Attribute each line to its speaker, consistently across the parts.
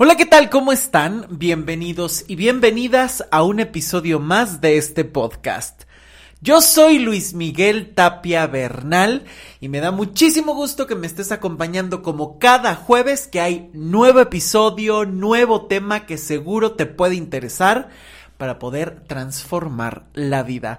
Speaker 1: Hola, ¿qué tal? ¿Cómo están? Bienvenidos y bienvenidas a un episodio más de este podcast. Yo soy Luis Miguel Tapia Bernal y me da muchísimo gusto que me estés acompañando como cada jueves que hay nuevo episodio, nuevo tema que seguro te puede interesar para poder transformar la vida.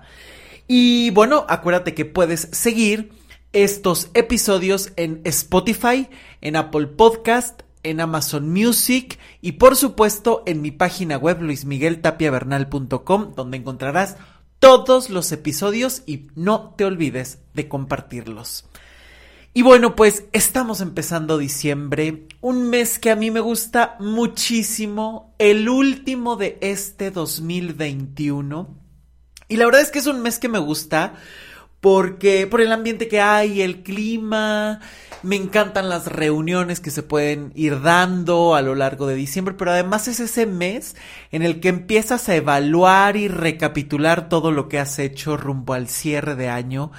Speaker 1: Y bueno, acuérdate que puedes seguir estos episodios en Spotify, en Apple Podcast, en Amazon Music y por supuesto en mi página web luismigueltapiavernal.com donde encontrarás todos los episodios y no te olvides de compartirlos. Y bueno, pues estamos empezando diciembre, un mes que a mí me gusta muchísimo, el último de este 2021. Y la verdad es que es un mes que me gusta porque por el ambiente que hay, el clima, me encantan las reuniones que se pueden ir dando a lo largo de diciembre, pero además es ese mes en el que empiezas a evaluar y recapitular todo lo que has hecho rumbo al cierre de año.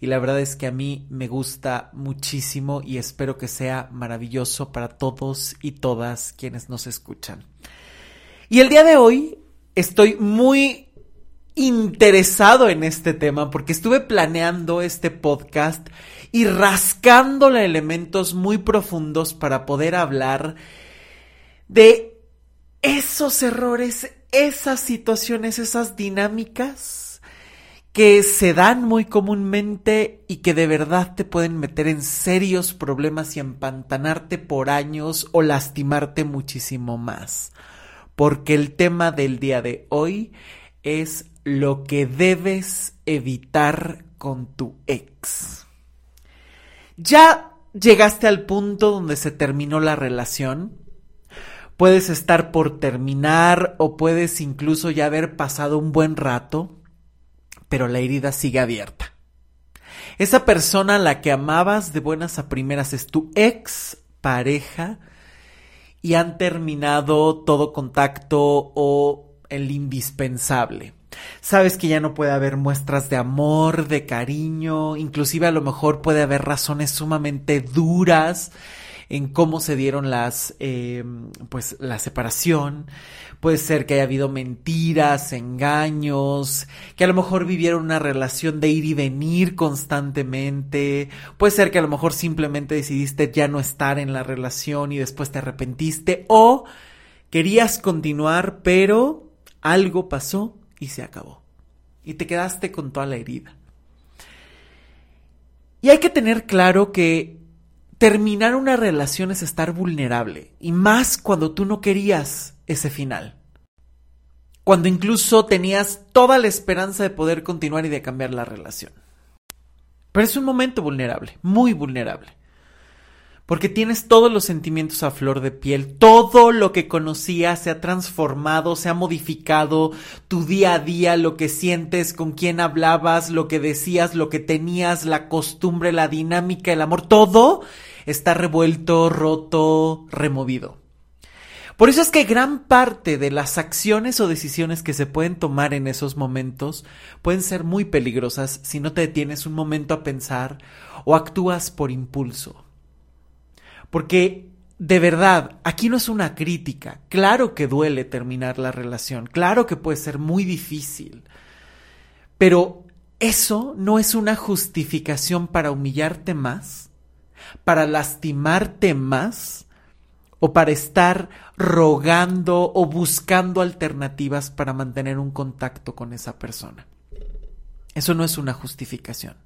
Speaker 1: Y la verdad es que a mí me gusta muchísimo y espero que sea maravilloso para todos y todas quienes nos escuchan. Y el día de hoy estoy muy interesado en este tema porque estuve planeando este podcast y rascándole elementos muy profundos para poder hablar de esos errores, esas situaciones, esas dinámicas que se dan muy comúnmente y que de verdad te pueden meter en serios problemas y empantanarte por años o lastimarte muchísimo más. Porque el tema del día de hoy es lo que debes evitar con tu ex. ¿Ya llegaste al punto donde se terminó la relación? Puedes estar por terminar o puedes incluso ya haber pasado un buen rato, pero la herida sigue abierta. Esa persona a la que amabas de buenas a primeras es tu ex pareja y han terminado todo contacto o el indispensable. Sabes que ya no puede haber muestras de amor, de cariño, inclusive a lo mejor puede haber razones sumamente duras en cómo se dieron las, eh, pues, la separación. Puede ser que haya habido mentiras, engaños, que a lo mejor vivieron una relación de ir y venir constantemente. Puede ser que a lo mejor simplemente decidiste ya no estar en la relación y después te arrepentiste o querías continuar, pero algo pasó y se acabó. Y te quedaste con toda la herida. Y hay que tener claro que terminar una relación es estar vulnerable, y más cuando tú no querías ese final. Cuando incluso tenías toda la esperanza de poder continuar y de cambiar la relación. Pero es un momento vulnerable, muy vulnerable porque tienes todos los sentimientos a flor de piel, todo lo que conocías se ha transformado, se ha modificado, tu día a día, lo que sientes, con quién hablabas, lo que decías, lo que tenías, la costumbre, la dinámica, el amor, todo está revuelto, roto, removido. Por eso es que gran parte de las acciones o decisiones que se pueden tomar en esos momentos pueden ser muy peligrosas si no te detienes un momento a pensar o actúas por impulso. Porque de verdad, aquí no es una crítica. Claro que duele terminar la relación, claro que puede ser muy difícil, pero eso no es una justificación para humillarte más, para lastimarte más o para estar rogando o buscando alternativas para mantener un contacto con esa persona. Eso no es una justificación.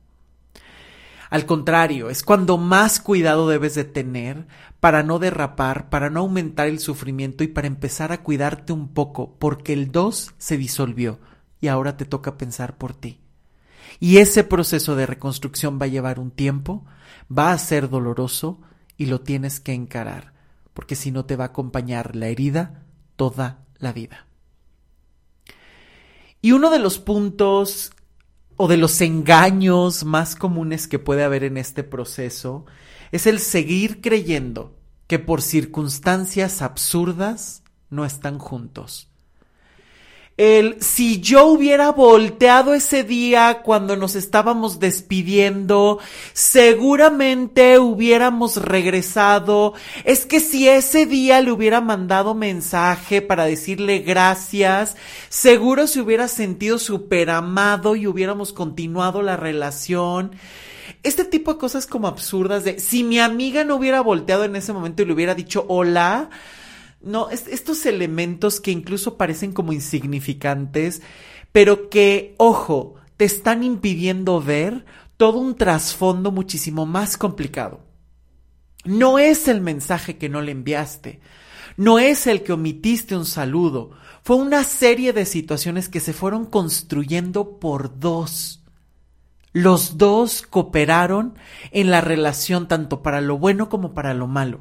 Speaker 1: Al contrario, es cuando más cuidado debes de tener para no derrapar, para no aumentar el sufrimiento y para empezar a cuidarte un poco, porque el 2 se disolvió y ahora te toca pensar por ti. Y ese proceso de reconstrucción va a llevar un tiempo, va a ser doloroso y lo tienes que encarar, porque si no te va a acompañar la herida toda la vida. Y uno de los puntos o de los engaños más comunes que puede haber en este proceso es el seguir creyendo que por circunstancias absurdas no están juntos. El si yo hubiera volteado ese día cuando nos estábamos despidiendo, seguramente hubiéramos regresado. Es que si ese día le hubiera mandado mensaje para decirle gracias, seguro se hubiera sentido súper amado y hubiéramos continuado la relación. Este tipo de cosas como absurdas de si mi amiga no hubiera volteado en ese momento y le hubiera dicho hola, no, estos elementos que incluso parecen como insignificantes, pero que, ojo, te están impidiendo ver todo un trasfondo muchísimo más complicado. No es el mensaje que no le enviaste, no es el que omitiste un saludo, fue una serie de situaciones que se fueron construyendo por dos. Los dos cooperaron en la relación tanto para lo bueno como para lo malo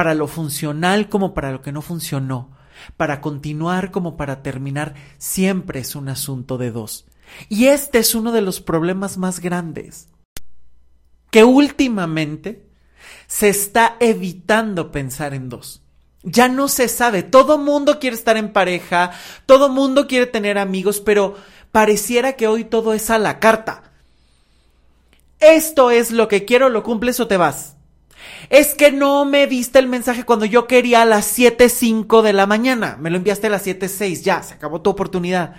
Speaker 1: para lo funcional como para lo que no funcionó, para continuar como para terminar, siempre es un asunto de dos. Y este es uno de los problemas más grandes, que últimamente se está evitando pensar en dos. Ya no se sabe, todo mundo quiere estar en pareja, todo mundo quiere tener amigos, pero pareciera que hoy todo es a la carta. Esto es lo que quiero, lo cumples o te vas. Es que no me diste el mensaje cuando yo quería a las 7.05 de la mañana. Me lo enviaste a las 7.06. Ya, se acabó tu oportunidad.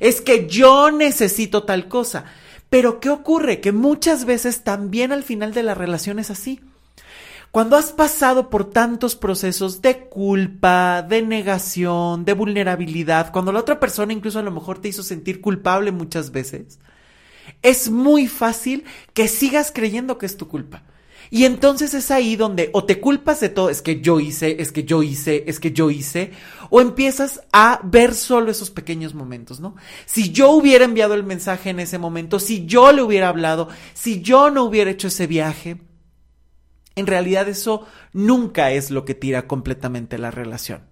Speaker 1: Es que yo necesito tal cosa. Pero ¿qué ocurre? Que muchas veces también al final de la relación es así. Cuando has pasado por tantos procesos de culpa, de negación, de vulnerabilidad, cuando la otra persona incluso a lo mejor te hizo sentir culpable muchas veces, es muy fácil que sigas creyendo que es tu culpa. Y entonces es ahí donde o te culpas de todo, es que yo hice, es que yo hice, es que yo hice, o empiezas a ver solo esos pequeños momentos, ¿no? Si yo hubiera enviado el mensaje en ese momento, si yo le hubiera hablado, si yo no hubiera hecho ese viaje, en realidad eso nunca es lo que tira completamente la relación.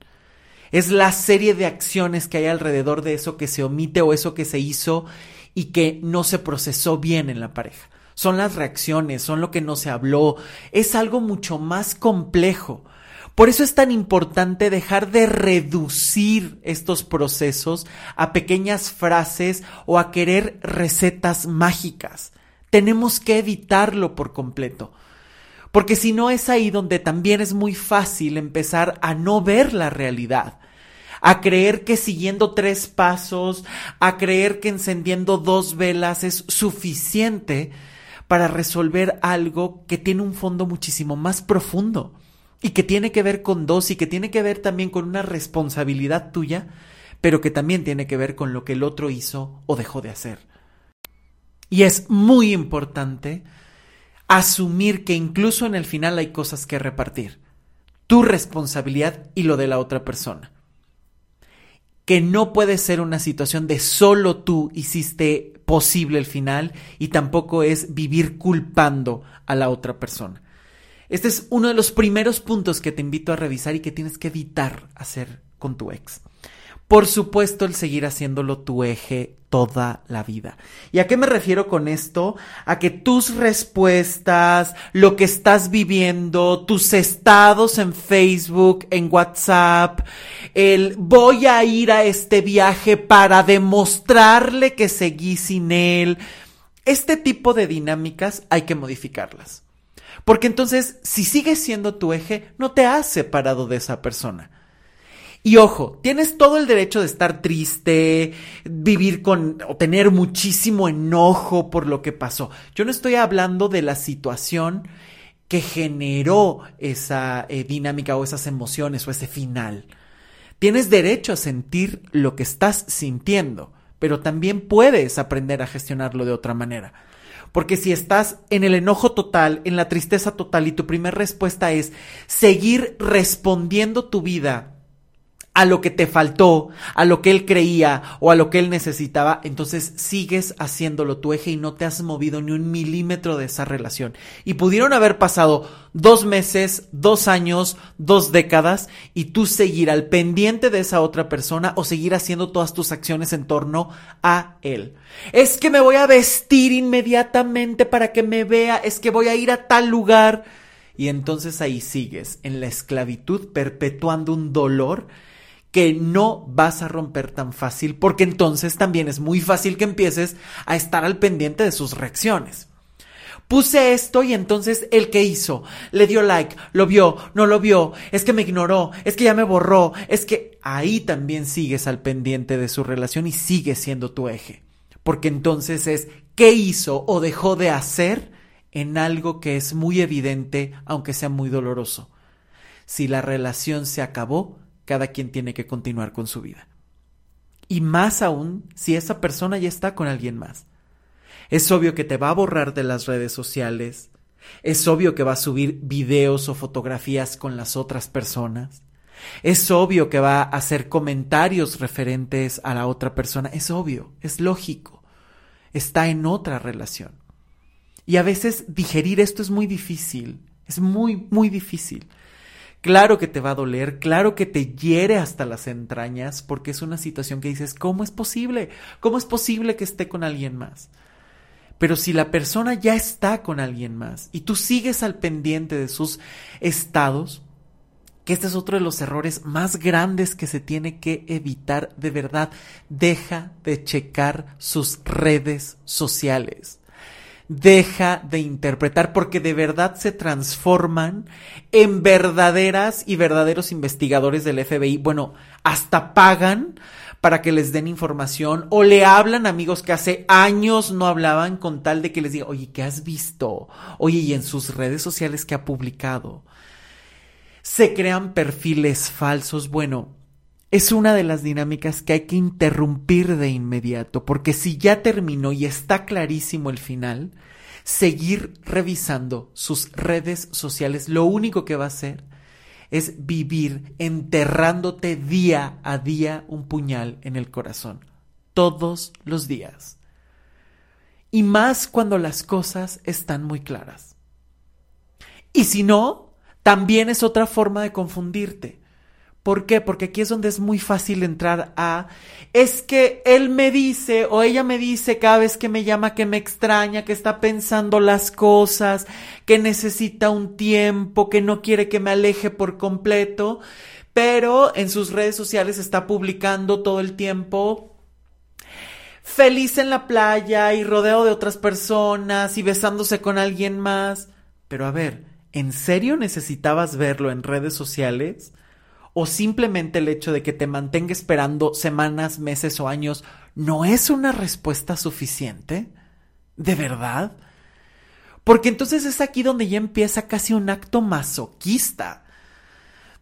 Speaker 1: Es la serie de acciones que hay alrededor de eso que se omite o eso que se hizo y que no se procesó bien en la pareja son las reacciones, son lo que no se habló, es algo mucho más complejo. Por eso es tan importante dejar de reducir estos procesos a pequeñas frases o a querer recetas mágicas. Tenemos que evitarlo por completo. Porque si no es ahí donde también es muy fácil empezar a no ver la realidad a creer que siguiendo tres pasos, a creer que encendiendo dos velas es suficiente para resolver algo que tiene un fondo muchísimo más profundo y que tiene que ver con dos y que tiene que ver también con una responsabilidad tuya, pero que también tiene que ver con lo que el otro hizo o dejó de hacer. Y es muy importante asumir que incluso en el final hay cosas que repartir. Tu responsabilidad y lo de la otra persona que no puede ser una situación de solo tú hiciste posible el final y tampoco es vivir culpando a la otra persona. Este es uno de los primeros puntos que te invito a revisar y que tienes que evitar hacer con tu ex. Por supuesto, el seguir haciéndolo tu eje toda la vida. ¿Y a qué me refiero con esto? A que tus respuestas, lo que estás viviendo, tus estados en Facebook, en WhatsApp, el voy a ir a este viaje para demostrarle que seguí sin él, este tipo de dinámicas hay que modificarlas. Porque entonces, si sigues siendo tu eje, no te has separado de esa persona y ojo, tienes todo el derecho de estar triste, vivir con o tener muchísimo enojo por lo que pasó. Yo no estoy hablando de la situación que generó esa eh, dinámica o esas emociones o ese final. Tienes derecho a sentir lo que estás sintiendo, pero también puedes aprender a gestionarlo de otra manera. Porque si estás en el enojo total, en la tristeza total y tu primera respuesta es seguir respondiendo tu vida a lo que te faltó, a lo que él creía o a lo que él necesitaba, entonces sigues haciéndolo tu eje y no te has movido ni un milímetro de esa relación. Y pudieron haber pasado dos meses, dos años, dos décadas y tú seguir al pendiente de esa otra persona o seguir haciendo todas tus acciones en torno a él. Es que me voy a vestir inmediatamente para que me vea, es que voy a ir a tal lugar. Y entonces ahí sigues en la esclavitud perpetuando un dolor que no vas a romper tan fácil porque entonces también es muy fácil que empieces a estar al pendiente de sus reacciones. Puse esto y entonces el que hizo, le dio like, lo vio, no lo vio, es que me ignoró, es que ya me borró, es que ahí también sigues al pendiente de su relación y sigue siendo tu eje. Porque entonces es qué hizo o dejó de hacer en algo que es muy evidente, aunque sea muy doloroso. Si la relación se acabó, cada quien tiene que continuar con su vida. Y más aún si esa persona ya está con alguien más. Es obvio que te va a borrar de las redes sociales. Es obvio que va a subir videos o fotografías con las otras personas. Es obvio que va a hacer comentarios referentes a la otra persona. Es obvio, es lógico. Está en otra relación. Y a veces digerir esto es muy difícil. Es muy, muy difícil. Claro que te va a doler, claro que te hiere hasta las entrañas, porque es una situación que dices, ¿cómo es posible? ¿Cómo es posible que esté con alguien más? Pero si la persona ya está con alguien más y tú sigues al pendiente de sus estados, que este es otro de los errores más grandes que se tiene que evitar de verdad, deja de checar sus redes sociales deja de interpretar porque de verdad se transforman en verdaderas y verdaderos investigadores del FBI. Bueno, hasta pagan para que les den información o le hablan amigos que hace años no hablaban con tal de que les diga, oye, ¿qué has visto? Oye, y en sus redes sociales que ha publicado. Se crean perfiles falsos. Bueno, es una de las dinámicas que hay que interrumpir de inmediato, porque si ya terminó y está clarísimo el final, seguir revisando sus redes sociales lo único que va a hacer es vivir enterrándote día a día un puñal en el corazón, todos los días. Y más cuando las cosas están muy claras. Y si no, también es otra forma de confundirte ¿Por qué? Porque aquí es donde es muy fácil entrar a, es que él me dice o ella me dice cada vez que me llama que me extraña, que está pensando las cosas, que necesita un tiempo, que no quiere que me aleje por completo, pero en sus redes sociales está publicando todo el tiempo feliz en la playa y rodeado de otras personas y besándose con alguien más. Pero a ver, ¿en serio necesitabas verlo en redes sociales? O simplemente el hecho de que te mantenga esperando semanas, meses o años no es una respuesta suficiente? ¿De verdad? Porque entonces es aquí donde ya empieza casi un acto masoquista,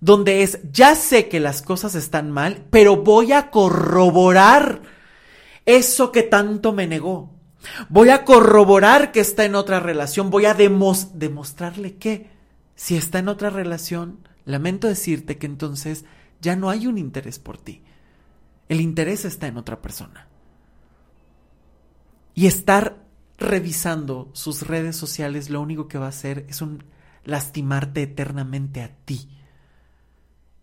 Speaker 1: donde es, ya sé que las cosas están mal, pero voy a corroborar eso que tanto me negó. Voy a corroborar que está en otra relación, voy a demostrarle que si está en otra relación, Lamento decirte que entonces ya no hay un interés por ti. El interés está en otra persona. Y estar revisando sus redes sociales lo único que va a hacer es un lastimarte eternamente a ti.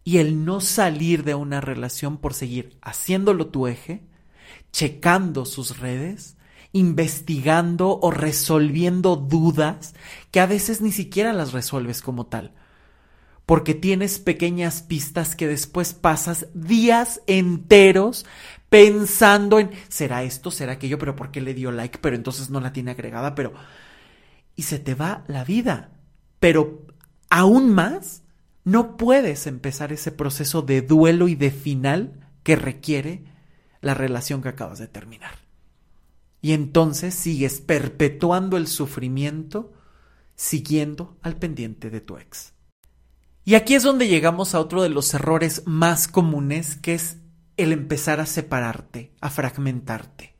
Speaker 1: Y el no salir de una relación por seguir haciéndolo tu eje, checando sus redes, investigando o resolviendo dudas que a veces ni siquiera las resuelves como tal porque tienes pequeñas pistas que después pasas días enteros pensando en, ¿será esto? ¿Será aquello? ¿Pero por qué le dio like? Pero entonces no la tiene agregada, pero... Y se te va la vida. Pero aún más, no puedes empezar ese proceso de duelo y de final que requiere la relación que acabas de terminar. Y entonces sigues perpetuando el sufrimiento siguiendo al pendiente de tu ex. Y aquí es donde llegamos a otro de los errores más comunes, que es el empezar a separarte, a fragmentarte.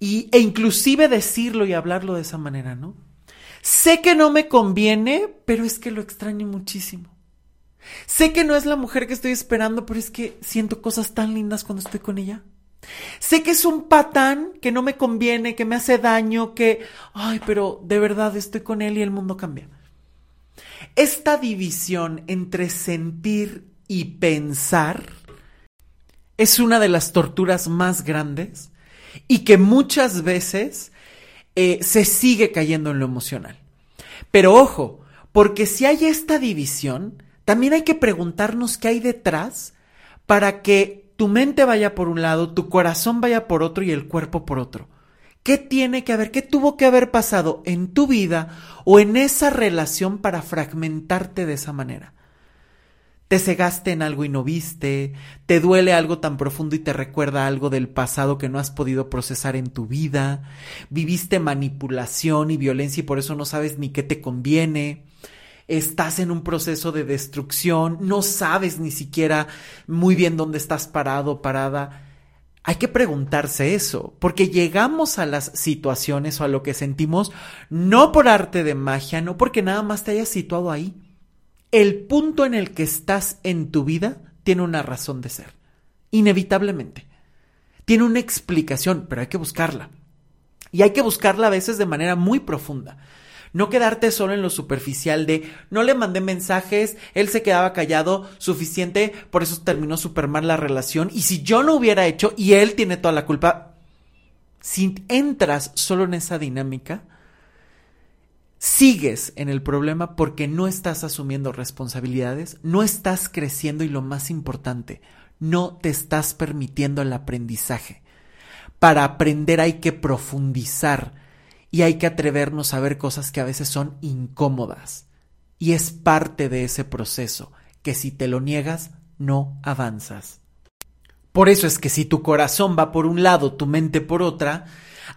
Speaker 1: Y, e inclusive decirlo y hablarlo de esa manera, ¿no? Sé que no me conviene, pero es que lo extraño muchísimo. Sé que no es la mujer que estoy esperando, pero es que siento cosas tan lindas cuando estoy con ella. Sé que es un patán que no me conviene, que me hace daño, que, ay, pero de verdad estoy con él y el mundo cambia. Esta división entre sentir y pensar es una de las torturas más grandes y que muchas veces eh, se sigue cayendo en lo emocional. Pero ojo, porque si hay esta división, también hay que preguntarnos qué hay detrás para que tu mente vaya por un lado, tu corazón vaya por otro y el cuerpo por otro. ¿Qué tiene que haber, qué tuvo que haber pasado en tu vida o en esa relación para fragmentarte de esa manera? Te cegaste en algo y no viste, te duele algo tan profundo y te recuerda algo del pasado que no has podido procesar en tu vida, viviste manipulación y violencia y por eso no sabes ni qué te conviene, estás en un proceso de destrucción, no sabes ni siquiera muy bien dónde estás parado, parada hay que preguntarse eso, porque llegamos a las situaciones o a lo que sentimos no por arte de magia, no porque nada más te hayas situado ahí. El punto en el que estás en tu vida tiene una razón de ser, inevitablemente. Tiene una explicación, pero hay que buscarla. Y hay que buscarla a veces de manera muy profunda. No quedarte solo en lo superficial de no le mandé mensajes, él se quedaba callado, suficiente, por eso terminó súper mal la relación. Y si yo lo hubiera hecho y él tiene toda la culpa, si entras solo en esa dinámica, sigues en el problema porque no estás asumiendo responsabilidades, no estás creciendo y lo más importante, no te estás permitiendo el aprendizaje. Para aprender hay que profundizar y hay que atrevernos a ver cosas que a veces son incómodas. Y es parte de ese proceso, que si te lo niegas, no avanzas. Por eso es que si tu corazón va por un lado, tu mente por otra,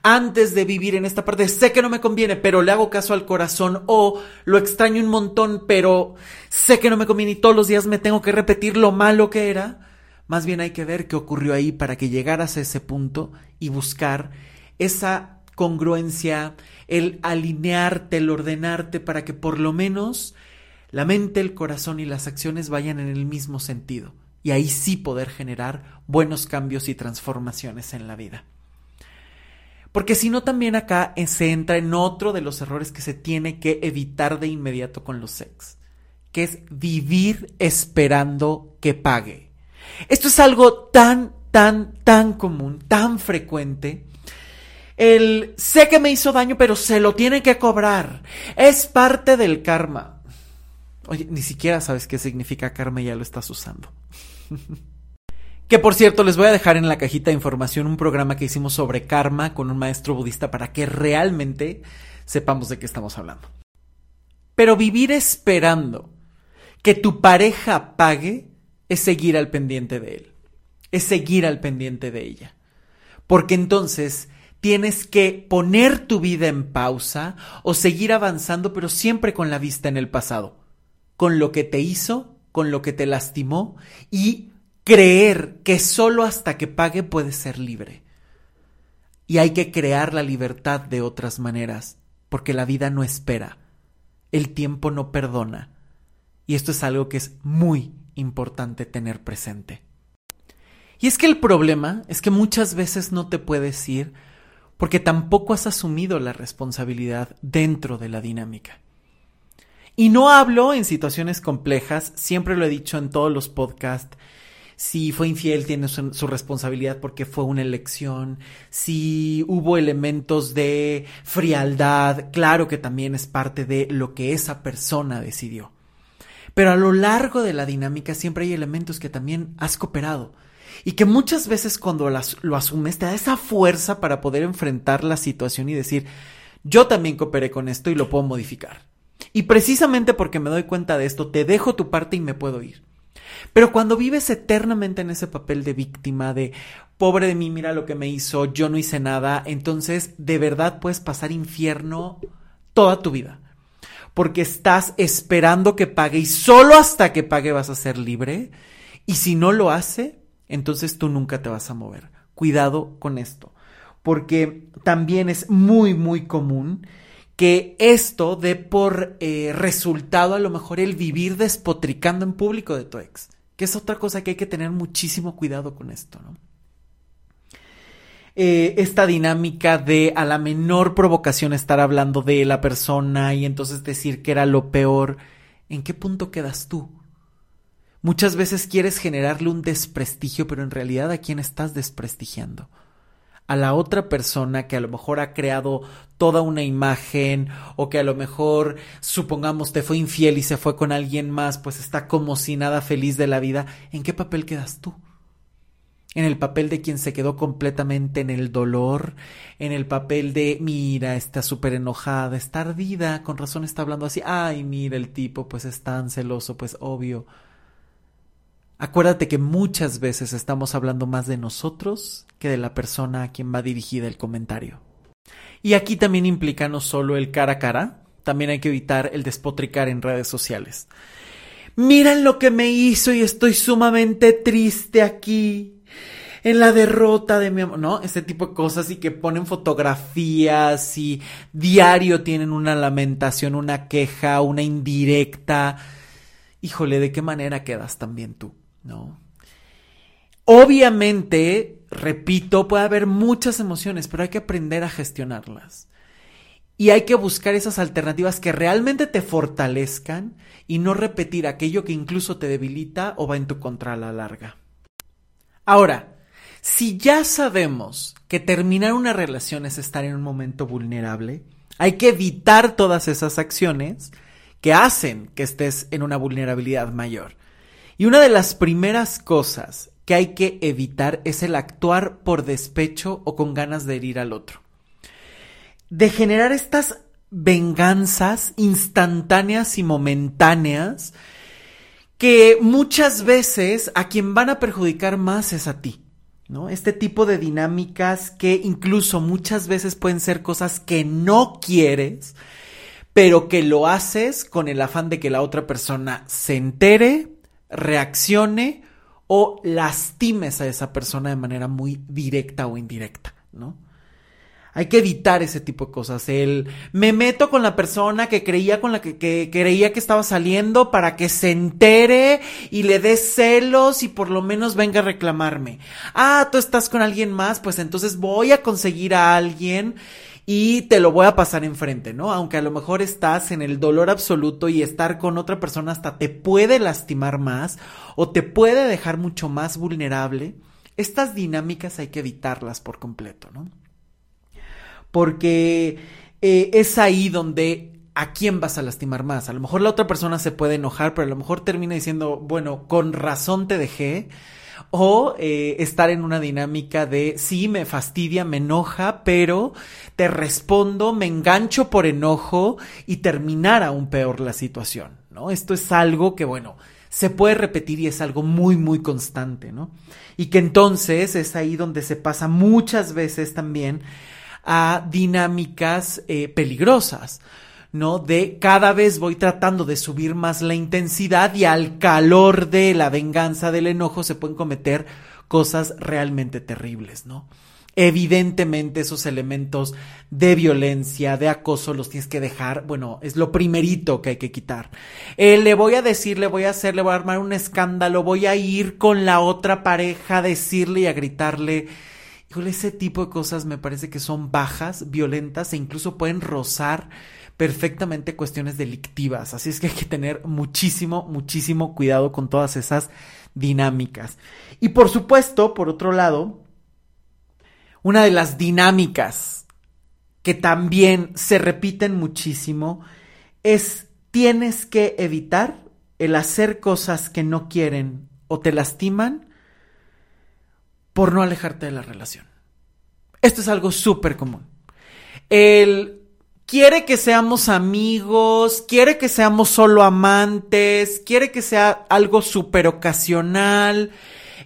Speaker 1: antes de vivir en esta parte, sé que no me conviene, pero le hago caso al corazón o lo extraño un montón, pero sé que no me conviene y todos los días me tengo que repetir lo malo que era, más bien hay que ver qué ocurrió ahí para que llegaras a ese punto y buscar esa congruencia, el alinearte, el ordenarte para que por lo menos la mente, el corazón y las acciones vayan en el mismo sentido y ahí sí poder generar buenos cambios y transformaciones en la vida. Porque si no, también acá se entra en otro de los errores que se tiene que evitar de inmediato con los sex, que es vivir esperando que pague. Esto es algo tan, tan, tan común, tan frecuente, el sé que me hizo daño, pero se lo tiene que cobrar. Es parte del karma. Oye, ni siquiera sabes qué significa karma y ya lo estás usando. que por cierto, les voy a dejar en la cajita de información un programa que hicimos sobre karma con un maestro budista para que realmente sepamos de qué estamos hablando. Pero vivir esperando que tu pareja pague es seguir al pendiente de él, es seguir al pendiente de ella. Porque entonces tienes que poner tu vida en pausa o seguir avanzando, pero siempre con la vista en el pasado, con lo que te hizo, con lo que te lastimó y creer que solo hasta que pague puedes ser libre. Y hay que crear la libertad de otras maneras, porque la vida no espera, el tiempo no perdona. Y esto es algo que es muy importante tener presente. Y es que el problema es que muchas veces no te puedes ir porque tampoco has asumido la responsabilidad dentro de la dinámica. Y no hablo en situaciones complejas, siempre lo he dicho en todos los podcasts, si fue infiel tiene su, responsabilidad porque fue una elección, si hubo elementos de frialdad, claro que también es parte de lo que esa persona decidió. Pero a lo largo de la dinámica siempre hay elementos que también has cooperado, y que muchas veces cuando lo asumes te da esa fuerza para poder enfrentar la situación y decir, yo también cooperé con esto y lo puedo modificar. Y precisamente porque me doy cuenta de esto, te dejo tu parte y me puedo ir. Pero cuando vives eternamente en ese papel de víctima, de pobre de mí, mira lo que me hizo, yo no hice nada, entonces de verdad puedes pasar infierno toda tu vida. Porque estás esperando que pague y solo hasta que pague vas a ser libre. Y si no lo hace, entonces tú nunca te vas a mover. Cuidado con esto, porque también es muy, muy común que esto dé por eh, resultado a lo mejor el vivir despotricando en público de tu ex, que es otra cosa que hay que tener muchísimo cuidado con esto, ¿no? Eh, esta dinámica de a la menor provocación estar hablando de la persona y entonces decir que era lo peor, ¿en qué punto quedas tú? Muchas veces quieres generarle un desprestigio, pero en realidad a quién estás desprestigiando. a la otra persona que a lo mejor ha creado toda una imagen o que a lo mejor supongamos te fue infiel y se fue con alguien más, pues está como si nada feliz de la vida, ¿en qué papel quedas tú? en el papel de quien se quedó completamente en el dolor, en el papel de, mira, está súper enojada, está ardida, con razón está hablando así, ay, mira el tipo, pues es tan celoso, pues obvio. Acuérdate que muchas veces estamos hablando más de nosotros que de la persona a quien va dirigida el comentario. Y aquí también implica no solo el cara a cara, también hay que evitar el despotricar en redes sociales. Miren lo que me hizo y estoy sumamente triste aquí. En la derrota de mi amor, ¿no? Este tipo de cosas y que ponen fotografías y diario tienen una lamentación, una queja, una indirecta. Híjole, ¿de qué manera quedas también tú? ¿No? Obviamente, repito, puede haber muchas emociones, pero hay que aprender a gestionarlas. Y hay que buscar esas alternativas que realmente te fortalezcan y no repetir aquello que incluso te debilita o va en tu contra a la larga. Ahora, si ya sabemos que terminar una relación es estar en un momento vulnerable, hay que evitar todas esas acciones que hacen que estés en una vulnerabilidad mayor. Y una de las primeras cosas que hay que evitar es el actuar por despecho o con ganas de herir al otro. De generar estas venganzas instantáneas y momentáneas que muchas veces a quien van a perjudicar más es a ti. ¿No? Este tipo de dinámicas que incluso muchas veces pueden ser cosas que no quieres, pero que lo haces con el afán de que la otra persona se entere, reaccione o lastimes a esa persona de manera muy directa o indirecta, ¿no? Hay que evitar ese tipo de cosas. El me meto con la persona que creía con la que, que, creía que estaba saliendo para que se entere y le dé celos y por lo menos venga a reclamarme. Ah, tú estás con alguien más, pues entonces voy a conseguir a alguien y te lo voy a pasar enfrente, ¿no? Aunque a lo mejor estás en el dolor absoluto y estar con otra persona hasta te puede lastimar más o te puede dejar mucho más vulnerable, estas dinámicas hay que evitarlas por completo, ¿no? Porque eh, es ahí donde a quién vas a lastimar más. A lo mejor la otra persona se puede enojar, pero a lo mejor termina diciendo, bueno, con razón te dejé o eh, estar en una dinámica de sí, me fastidia, me enoja, pero te respondo, me engancho por enojo y terminar aún peor la situación, ¿no? Esto es algo que, bueno, se puede repetir y es algo muy, muy constante, ¿no? Y que entonces es ahí donde se pasa muchas veces también a dinámicas eh, peligrosas. ¿No? De cada vez voy tratando de subir más la intensidad y al calor de la venganza, del enojo, se pueden cometer cosas realmente terribles, ¿no? Evidentemente esos elementos de violencia, de acoso, los tienes que dejar, bueno, es lo primerito que hay que quitar. Eh, le voy a decir, le voy a hacer, le voy a armar un escándalo, voy a ir con la otra pareja a decirle y a gritarle. Ese tipo de cosas me parece que son bajas, violentas e incluso pueden rozar perfectamente cuestiones delictivas. Así es que hay que tener muchísimo, muchísimo cuidado con todas esas dinámicas. Y por supuesto, por otro lado, una de las dinámicas que también se repiten muchísimo es tienes que evitar el hacer cosas que no quieren o te lastiman por no alejarte de la relación. Esto es algo súper común. El quiere que seamos amigos, quiere que seamos solo amantes, quiere que sea algo súper ocasional.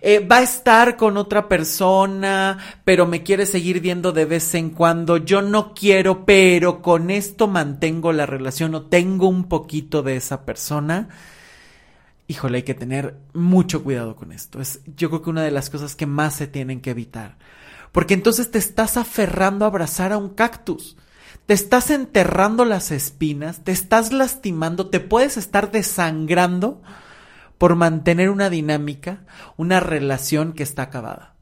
Speaker 1: Eh, va a estar con otra persona, pero me quiere seguir viendo de vez en cuando. Yo no quiero, pero con esto mantengo la relación o tengo un poquito de esa persona. Híjole, hay que tener mucho cuidado con esto. Es yo creo que una de las cosas que más se tienen que evitar. Porque entonces te estás aferrando a abrazar a un cactus te estás enterrando las espinas, te estás lastimando, te puedes estar desangrando por mantener una dinámica, una relación que está acabada.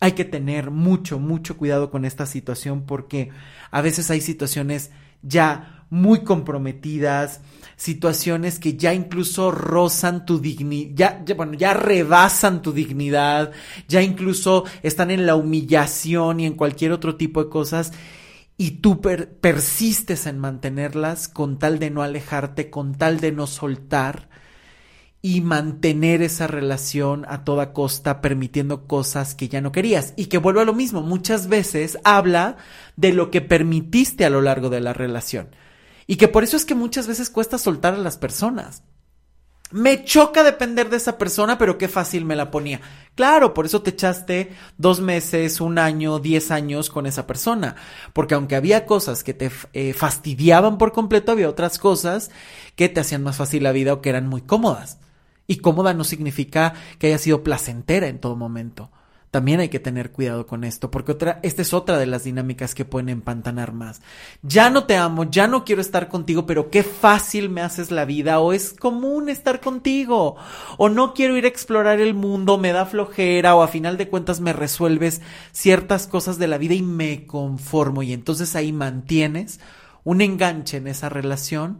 Speaker 1: Hay que tener mucho, mucho cuidado con esta situación porque a veces hay situaciones ya muy comprometidas, situaciones que ya incluso rozan tu dignidad, ya, bueno, ya rebasan tu dignidad, ya incluso están en la humillación y en cualquier otro tipo de cosas y tú persistes en mantenerlas con tal de no alejarte, con tal de no soltar y mantener esa relación a toda costa permitiendo cosas que ya no querías. Y que vuelvo a lo mismo, muchas veces habla de lo que permitiste a lo largo de la relación. Y que por eso es que muchas veces cuesta soltar a las personas. Me choca depender de esa persona, pero qué fácil me la ponía. Claro, por eso te echaste dos meses, un año, diez años con esa persona. Porque aunque había cosas que te eh, fastidiaban por completo, había otras cosas que te hacían más fácil la vida o que eran muy cómodas. Y cómoda no significa que haya sido placentera en todo momento. También hay que tener cuidado con esto, porque otra, esta es otra de las dinámicas que pueden empantanar más. Ya no te amo, ya no quiero estar contigo, pero qué fácil me haces la vida, o es común estar contigo, o no quiero ir a explorar el mundo, me da flojera, o a final de cuentas me resuelves ciertas cosas de la vida y me conformo, y entonces ahí mantienes un enganche en esa relación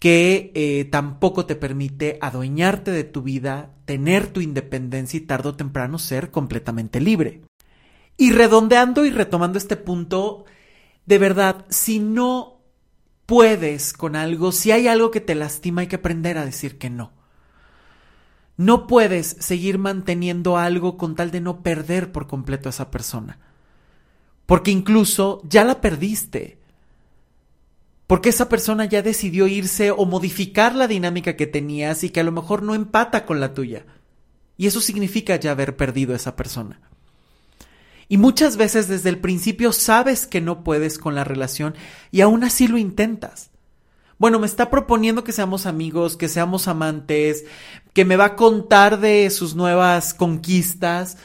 Speaker 1: que eh, tampoco te permite adueñarte de tu vida, tener tu independencia y tarde o temprano ser completamente libre. Y redondeando y retomando este punto, de verdad, si no puedes con algo, si hay algo que te lastima, hay que aprender a decir que no. No puedes seguir manteniendo algo con tal de no perder por completo a esa persona. Porque incluso ya la perdiste porque esa persona ya decidió irse o modificar la dinámica que tenías y que a lo mejor no empata con la tuya. Y eso significa ya haber perdido a esa persona. Y muchas veces desde el principio sabes que no puedes con la relación y aún así lo intentas. Bueno, me está proponiendo que seamos amigos, que seamos amantes, que me va a contar de sus nuevas conquistas.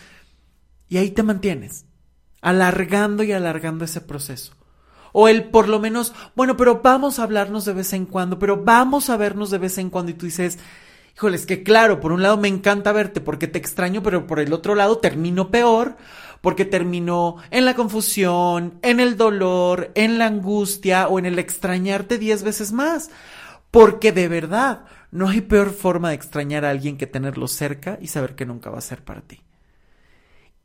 Speaker 1: Y ahí te mantienes, alargando y alargando ese proceso. O el por lo menos, bueno, pero vamos a hablarnos de vez en cuando, pero vamos a vernos de vez en cuando. Y tú dices, híjole, es que claro, por un lado me encanta verte porque te extraño, pero por el otro lado termino peor porque termino en la confusión, en el dolor, en la angustia o en el extrañarte diez veces más. Porque de verdad, no hay peor forma de extrañar a alguien que tenerlo cerca y saber que nunca va a ser para ti.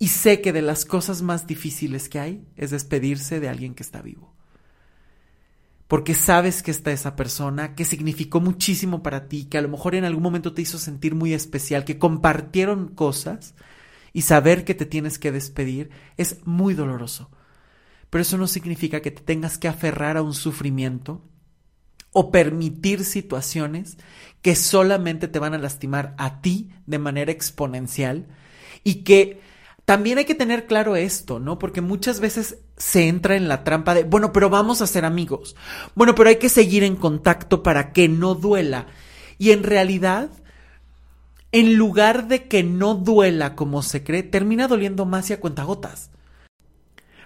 Speaker 1: Y sé que de las cosas más difíciles que hay es despedirse de alguien que está vivo porque sabes que está esa persona, que significó muchísimo para ti, que a lo mejor en algún momento te hizo sentir muy especial, que compartieron cosas y saber que te tienes que despedir es muy doloroso. Pero eso no significa que te tengas que aferrar a un sufrimiento o permitir situaciones que solamente te van a lastimar a ti de manera exponencial y que también hay que tener claro esto, ¿no? Porque muchas veces se entra en la trampa de, bueno, pero vamos a ser amigos. Bueno, pero hay que seguir en contacto para que no duela. Y en realidad, en lugar de que no duela como se cree, termina doliendo más y a cuentagotas.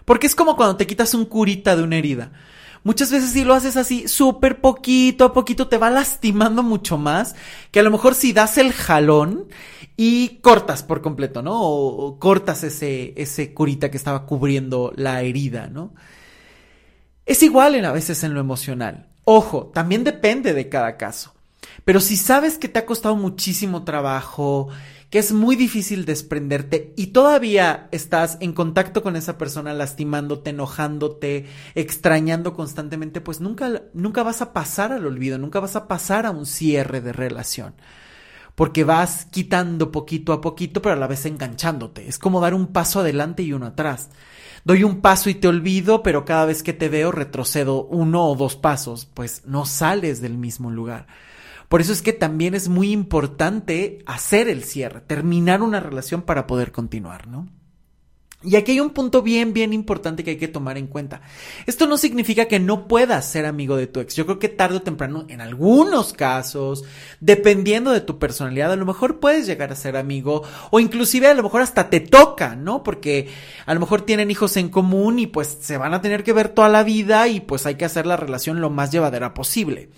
Speaker 1: Porque es como cuando te quitas un curita de una herida. Muchas veces si lo haces así, súper poquito a poquito, te va lastimando mucho más que a lo mejor si das el jalón y cortas por completo, ¿no? O, cortas ese, ese curita que estaba cubriendo la herida, ¿no? Es igual en, a veces en lo emocional. Ojo, también depende de cada caso. Pero si sabes que te ha costado muchísimo trabajo, que es muy difícil desprenderte y todavía estás en contacto con esa persona lastimándote, enojándote, extrañando constantemente, pues nunca, nunca vas a pasar al olvido, nunca vas a pasar a un cierre de relación porque vas quitando poquito a poquito, pero a la vez enganchándote. Es como dar un paso adelante y uno atrás. Doy un paso y te olvido, pero cada vez que te veo retrocedo uno o dos pasos, pues no sales del mismo lugar. Por eso es que también es muy importante hacer el cierre, terminar una relación para poder continuar, ¿no? Y aquí hay un punto bien, bien importante que hay que tomar en cuenta. Esto no significa que no puedas ser amigo de tu ex. Yo creo que tarde o temprano, en algunos casos, dependiendo de tu personalidad, a lo mejor puedes llegar a ser amigo o inclusive a lo mejor hasta te toca, ¿no? Porque a lo mejor tienen hijos en común y pues se van a tener que ver toda la vida y pues hay que hacer la relación lo más llevadera posible.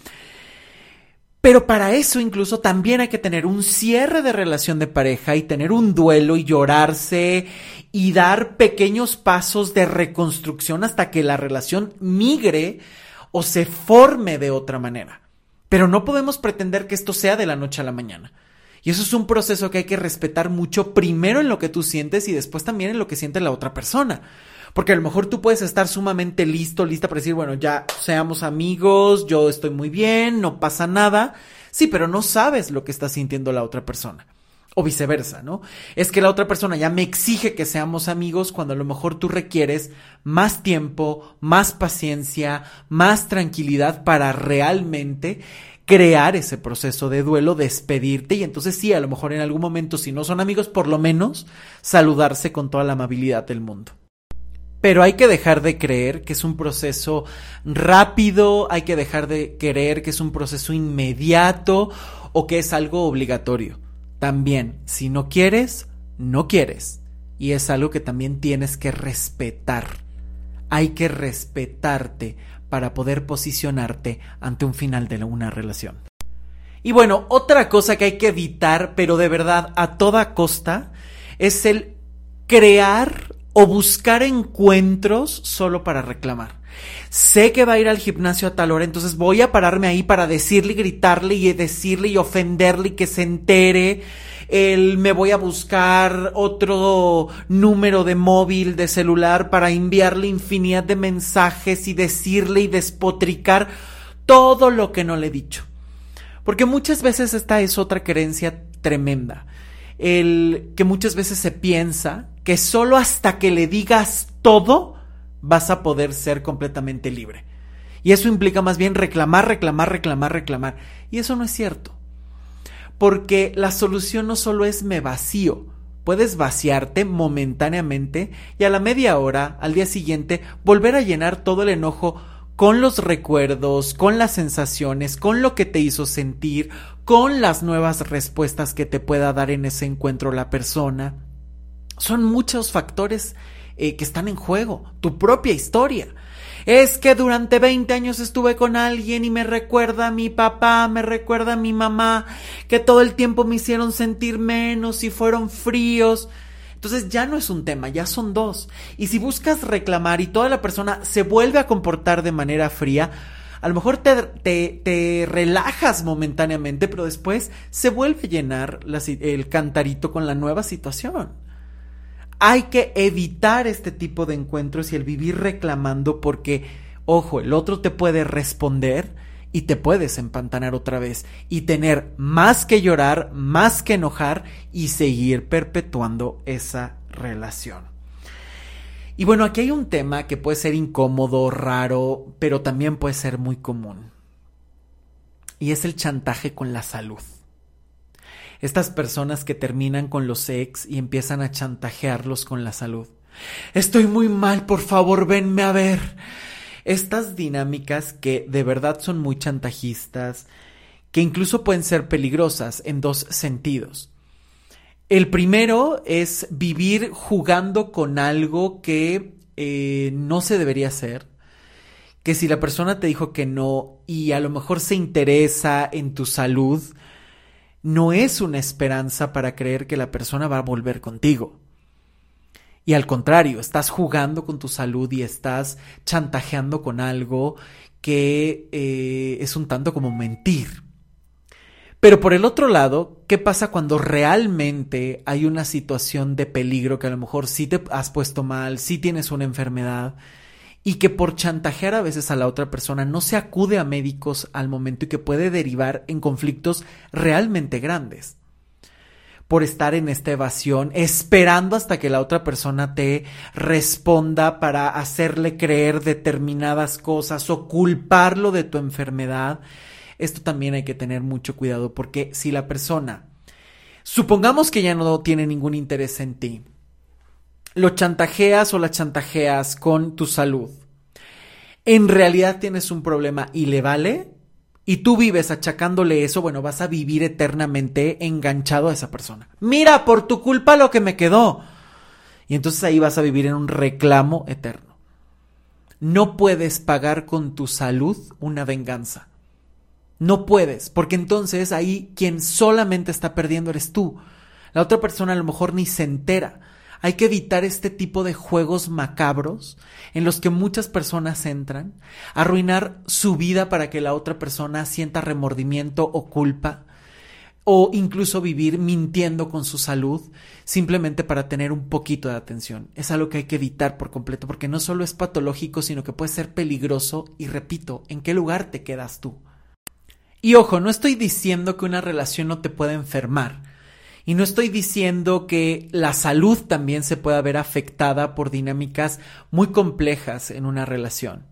Speaker 1: Pero para eso incluso también hay que tener un cierre de relación de pareja y tener un duelo y llorarse y dar pequeños pasos de reconstrucción hasta que la relación migre o se forme de otra manera. Pero no podemos pretender que esto sea de la noche a la mañana. Y eso es un proceso que hay que respetar mucho primero en lo que tú sientes y después también en lo que siente la otra persona. Porque a lo mejor tú puedes estar sumamente listo, lista para decir, bueno, ya seamos amigos, yo estoy muy bien, no pasa nada. Sí, pero no sabes lo que está sintiendo la otra persona. O viceversa, ¿no? Es que la otra persona ya me exige que seamos amigos cuando a lo mejor tú requieres más tiempo, más paciencia, más tranquilidad para realmente crear ese proceso de duelo, despedirte y entonces sí, a lo mejor en algún momento, si no son amigos, por lo menos saludarse con toda la amabilidad del mundo. Pero hay que dejar de creer que es un proceso rápido, hay que dejar de creer que es un proceso inmediato o que es algo obligatorio. También, si no quieres, no quieres. Y es algo que también tienes que respetar. Hay que respetarte para poder posicionarte ante un final de una relación. Y bueno, otra cosa que hay que evitar, pero de verdad a toda costa, es el crear o buscar encuentros solo para reclamar. Sé que va a ir al gimnasio a tal hora, entonces voy a pararme ahí para decirle, gritarle y decirle y ofenderle y que se entere. El, me voy a buscar otro número de móvil, de celular para enviarle infinidad de mensajes y decirle y despotricar todo lo que no le he dicho. Porque muchas veces esta es otra creencia tremenda. El que muchas veces se piensa que solo hasta que le digas todo, vas a poder ser completamente libre. Y eso implica más bien reclamar, reclamar, reclamar, reclamar. Y eso no es cierto. Porque la solución no solo es me vacío. Puedes vaciarte momentáneamente y a la media hora, al día siguiente, volver a llenar todo el enojo con los recuerdos, con las sensaciones, con lo que te hizo sentir, con las nuevas respuestas que te pueda dar en ese encuentro la persona. Son muchos factores eh, que están en juego, tu propia historia. Es que durante 20 años estuve con alguien y me recuerda a mi papá, me recuerda a mi mamá, que todo el tiempo me hicieron sentir menos y fueron fríos. Entonces ya no es un tema, ya son dos. Y si buscas reclamar y toda la persona se vuelve a comportar de manera fría, a lo mejor te, te, relajas momentáneamente, pero después se vuelve a llenar el cantarito con la nueva situación. Hay que evitar este tipo de encuentros y el vivir reclamando porque, ojo, el otro te puede responder y te puedes empantanar otra vez y tener más que llorar, más que enojar y seguir perpetuando esa relación. Y bueno, aquí hay un tema que puede ser incómodo, raro, pero también puede ser muy común. Y es el chantaje con la salud. Estas personas que terminan con los ex y empiezan a chantajearlos con la salud. Estoy muy mal, por favor, venme a ver. Estas dinámicas que de verdad son muy chantajistas, que incluso pueden ser peligrosas en dos sentidos. El primero es vivir jugando con algo que eh, no se debería hacer, que si la persona te dijo que no y a lo mejor se interesa en tu salud, no es una esperanza para creer que la persona va a volver contigo. Y al contrario, estás jugando con tu salud y estás chantajeando con algo que eh, es un tanto como mentir. Pero por el otro lado, ¿qué pasa cuando realmente hay una situación de peligro que a lo mejor sí te has puesto mal, sí tienes una enfermedad y que por chantajear a veces a la otra persona no se acude a médicos al momento y que puede derivar en conflictos realmente grandes. Por estar en esta evasión, esperando hasta que la otra persona te responda para hacerle creer determinadas cosas o culparlo de tu enfermedad. Esto también hay que tener mucho cuidado porque si la persona, supongamos que ya no tiene ningún interés en ti, lo chantajeas o la chantajeas con tu salud, en realidad tienes un problema y le vale, y tú vives achacándole eso, bueno, vas a vivir eternamente enganchado a esa persona. Mira, por tu culpa lo que me quedó. Y entonces ahí vas a vivir en un reclamo eterno. No puedes pagar con tu salud una venganza. No puedes, porque entonces ahí quien solamente está perdiendo eres tú. La otra persona a lo mejor ni se entera Hay que evitar este tipo de juegos macabros en los que muchas personas entran, arruinar su vida para que la otra persona sienta remordimiento o culpa, o incluso vivir mintiendo con su salud simplemente para tener un poquito de atención. Es algo que hay que evitar por completo porque no solo es patológico, sino que puede ser peligroso y repito, ¿en qué lugar te quedas tú? Y ojo, no estoy diciendo que una relación no te pueda enfermar. Y no estoy diciendo que la salud también se pueda ver afectada por dinámicas muy complejas en una relación.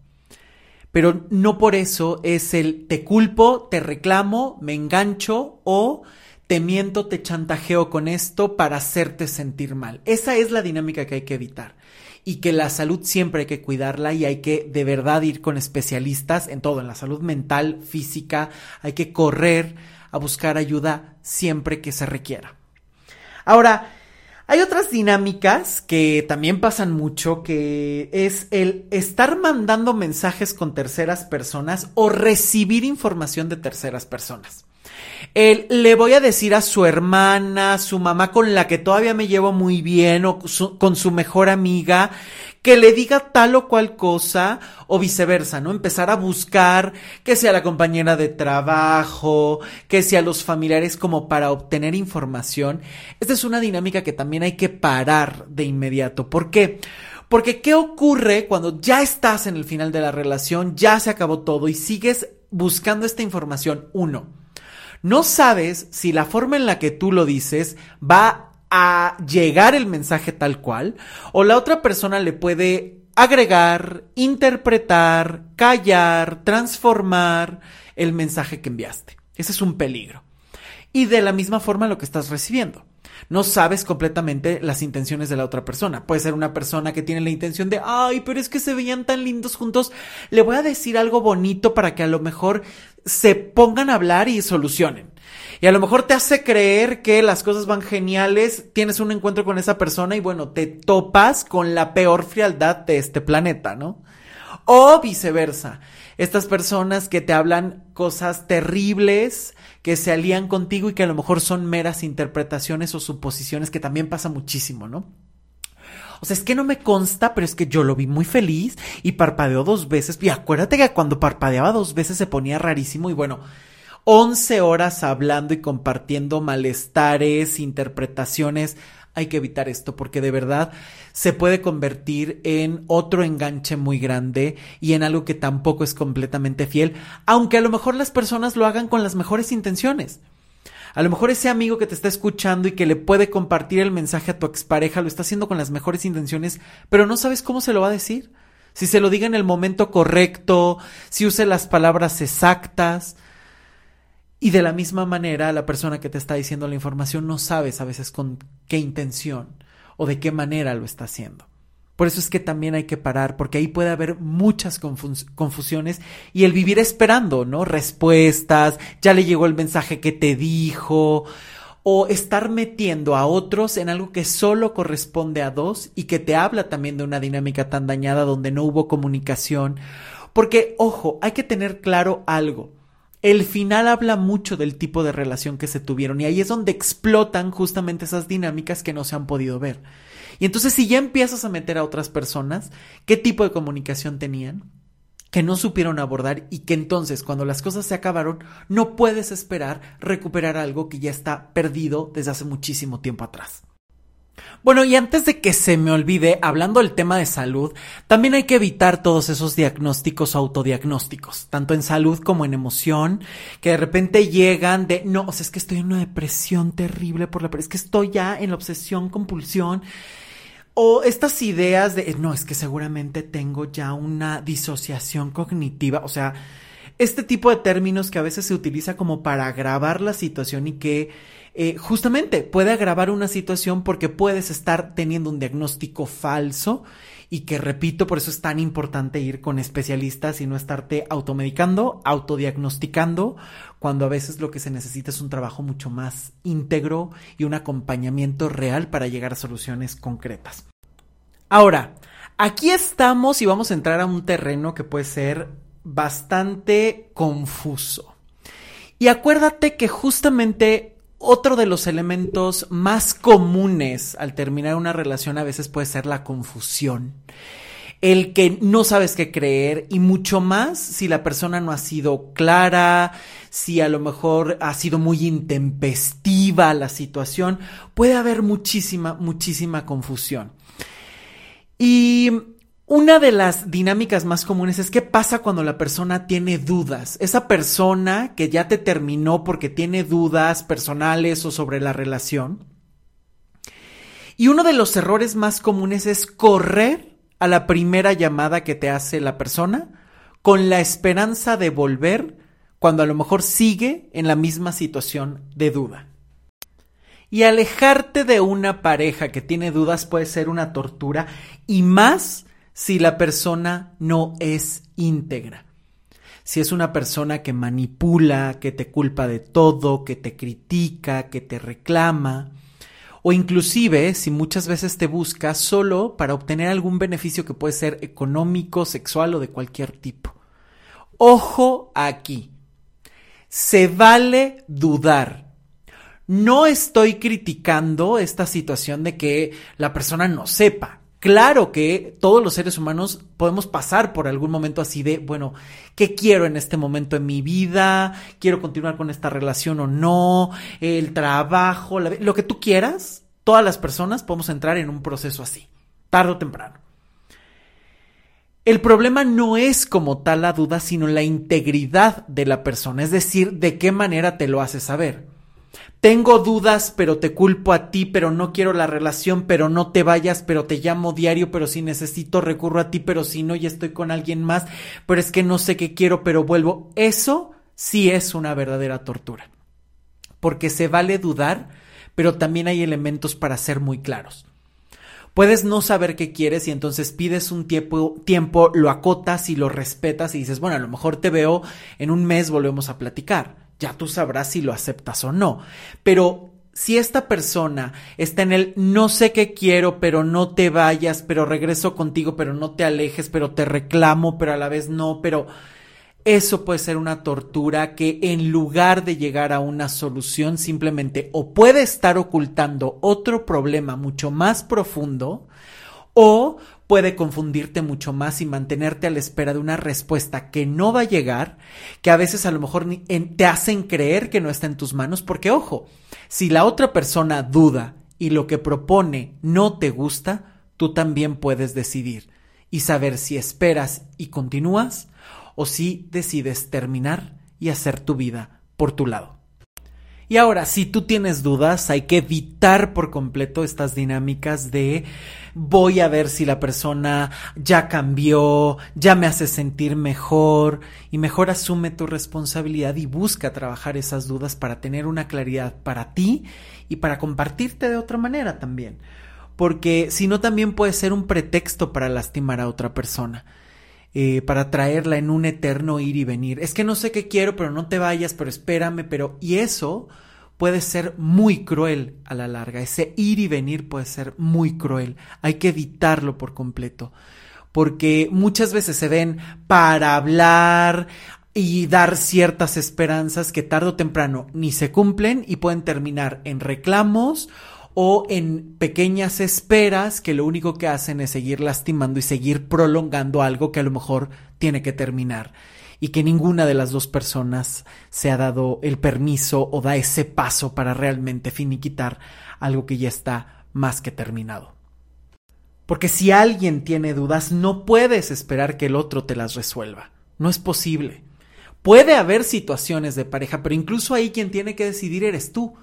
Speaker 1: Pero no por eso es el te culpo, te reclamo, me engancho o te miento, te chantajeo con esto para hacerte sentir mal. Esa es la dinámica que hay que evitar. Y que la salud siempre hay que cuidarla y hay que de verdad ir con especialistas en todo, en la salud mental, física, hay que correr a buscar ayuda siempre que se requiera. Ahora, hay otras dinámicas que también pasan mucho, que es el estar mandando mensajes con terceras personas o recibir información de terceras personas. El, le voy a decir a su hermana, su mamá con la que todavía me llevo muy bien o con su mejor amiga que le diga tal o cual cosa o viceversa, ¿no? Empezar a buscar que sea la compañera de trabajo, que sea los familiares como para obtener información. Esta es una dinámica que también hay que parar de inmediato. ¿Por qué? Porque ¿qué ocurre cuando ya estás en el final de la relación, ya se acabó todo y sigues buscando esta información? Uno, no sabes si la forma en la que tú lo dices va a llegar el mensaje tal cual, o la otra persona le puede agregar, interpretar, callar, transformar el mensaje que enviaste. Ese es un peligro. Y de la misma forma lo que estás recibiendo. No sabes completamente las intenciones de la otra persona. Puede ser una persona que tiene la intención de, ay, pero es que se veían tan lindos juntos. Le voy a decir algo bonito para que a lo mejor se pongan a hablar y solucionen. Y a lo mejor te hace creer que las cosas van geniales, tienes un encuentro con esa persona y bueno, te topas con la peor frialdad de este planeta, ¿no? O viceversa, estas personas que te hablan cosas terribles, que se alían contigo y que a lo mejor son meras interpretaciones o suposiciones, que también pasa muchísimo, ¿no? O sea, es que no me consta, pero es que yo lo vi muy feliz y parpadeó dos veces. Y acuérdate que cuando parpadeaba dos veces se ponía rarísimo y bueno, 11 horas hablando y compartiendo malestares, interpretaciones. Hay que evitar esto porque de verdad se puede convertir en otro enganche muy grande y en algo que tampoco es completamente fiel, aunque a lo mejor las personas lo hagan con las mejores intenciones. A lo mejor ese amigo que te está escuchando y que le puede compartir el mensaje a tu expareja lo está haciendo con las mejores intenciones, pero no sabes cómo se lo va a decir. Si se lo diga en el momento correcto, si use las palabras exactas. Y de la misma manera, la persona que te está diciendo la información no sabes a veces con qué intención o de qué manera lo está haciendo. Por eso es que también hay que parar, porque ahí puede haber muchas confusiones y el vivir esperando, ¿no? Respuestas, ya le llegó el mensaje que te dijo, o estar metiendo a otros en algo que solo corresponde a dos y que te habla también de una dinámica tan dañada donde no hubo comunicación. Porque, ojo, hay que tener claro algo. El final habla mucho del tipo de relación que se tuvieron y ahí es donde explotan justamente esas dinámicas que no se han podido ver. Y entonces si ya empiezas a meter a otras personas, ¿qué tipo de comunicación tenían? que no supieron abordar y que entonces cuando las cosas se acabaron no puedes esperar recuperar algo que ya está perdido desde hace muchísimo tiempo atrás. Bueno, y antes de que se me olvide, hablando del tema de salud, también hay que evitar todos esos diagnósticos autodiagnósticos, tanto en salud como en emoción, que de repente llegan de, no, o sea, es que estoy en una depresión terrible por la, es que estoy ya en la obsesión, compulsión, o estas ideas de, no, es que seguramente tengo ya una disociación cognitiva, o sea, este tipo de términos que a veces se utiliza como para agravar la situación y que eh, justamente puede agravar una situación porque puedes estar teniendo un diagnóstico falso y que repito, por eso es tan importante ir con especialistas y no estarte automedicando, autodiagnosticando, cuando a veces lo que se necesita es un trabajo mucho más íntegro y un acompañamiento real para llegar a soluciones concretas. Ahora, aquí estamos y vamos a entrar a un terreno que puede ser bastante confuso. Y acuérdate que justamente otro de los elementos más comunes al terminar una relación a veces puede ser la confusión el que no sabes qué creer y mucho más si la persona no ha sido clara, si a lo mejor ha sido muy intempestiva la situación, puede haber muchísima, muchísima confusión. Y una de las dinámicas más comunes es qué pasa cuando la persona tiene dudas. Esa persona que ya te terminó porque tiene dudas personales o sobre la relación. Y uno de los errores más comunes es correr a la primera llamada que te hace la persona con la esperanza de volver cuando a lo mejor sigue en la misma situación de duda. Y alejarte de una pareja que tiene dudas puede ser una tortura y más si la persona no es íntegra. Si es una persona que manipula, que te culpa de todo, que te critica, que te reclama, o inclusive si muchas veces te busca solo para obtener algún beneficio que puede ser económico, sexual o de cualquier tipo. Ojo aquí. Se vale dudar. No estoy criticando esta situación de que la persona no sepa. Claro que todos los seres humanos podemos pasar por algún momento así de, bueno, ¿qué quiero en este momento en mi vida? ¿Quiero continuar con esta relación o no? El trabajo, lo que tú quieras. Todas las personas podemos entrar en un proceso así, tarde o temprano. El problema no es como tal la duda, sino la integridad de la persona, es decir, de qué manera te lo hace saber. Tengo dudas, pero te culpo a ti, pero no quiero la relación, pero no te vayas, pero te llamo diario, pero si necesito recurro a ti, pero si no ya estoy con alguien más, pero es que no sé qué quiero, pero vuelvo. Eso sí es una verdadera tortura. Porque se vale dudar, pero también hay elementos para ser muy claros. Puedes no saber qué quieres y entonces pides un tiempo, tiempo, lo acotas y lo respetas y dices, bueno, a lo mejor te veo en un mes, volvemos a platicar ya tú sabrás si lo aceptas o no. Pero si esta persona está en el no sé qué quiero, pero no te vayas, pero regreso contigo, pero no te alejes, pero te reclamo, pero a la vez no, pero eso puede ser una tortura que en lugar de llegar a una solución simplemente o puede estar ocultando otro problema mucho más profundo o puede confundirte mucho más y mantenerte a la espera de una respuesta que no va a llegar, que a veces a lo mejor te hacen creer que no está en tus manos, porque ojo, si la otra persona duda y lo que propone no te gusta, tú también puedes decidir y saber si esperas y continúas o si decides terminar y hacer tu vida por tu lado. Y ahora, si tú tienes dudas, hay que evitar por completo estas dinámicas de voy a ver si la persona ya cambió, ya me hace sentir mejor y mejor asume tu responsabilidad y busca trabajar esas dudas para tener una claridad para ti y para compartirte de otra manera también. Porque si no también puede ser un pretexto para lastimar a otra persona. Eh, para traerla en un eterno ir y venir. Es que no sé qué quiero, pero no te vayas, pero espérame, pero... Y eso puede ser muy cruel a la larga. Ese ir y venir puede ser muy cruel. Hay que evitarlo por completo. Porque muchas veces se ven para hablar y dar ciertas esperanzas que tarde o temprano ni se cumplen y pueden terminar en reclamos o en pequeñas esperas que lo único que hacen es seguir lastimando y seguir prolongando algo que a lo mejor tiene que terminar y que ninguna de las dos personas se ha dado el permiso o da ese paso para realmente finiquitar algo que ya está más que terminado. Porque si alguien tiene dudas, no puedes esperar que el otro te las resuelva. No es posible. Puede haber situaciones de pareja, pero incluso ahí quien tiene que decidir eres tú.